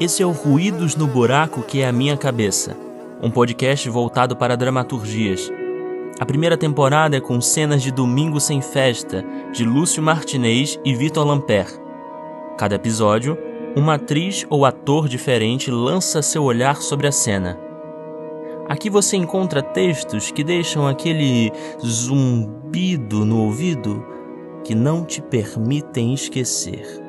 Esse é o Ruídos no Buraco que é a minha cabeça, um podcast voltado para dramaturgias. A primeira temporada é com cenas de Domingo Sem Festa, de Lúcio Martinez e Vitor Lampert. Cada episódio, uma atriz ou ator diferente lança seu olhar sobre a cena. Aqui você encontra textos que deixam aquele zumbido no ouvido que não te permitem esquecer.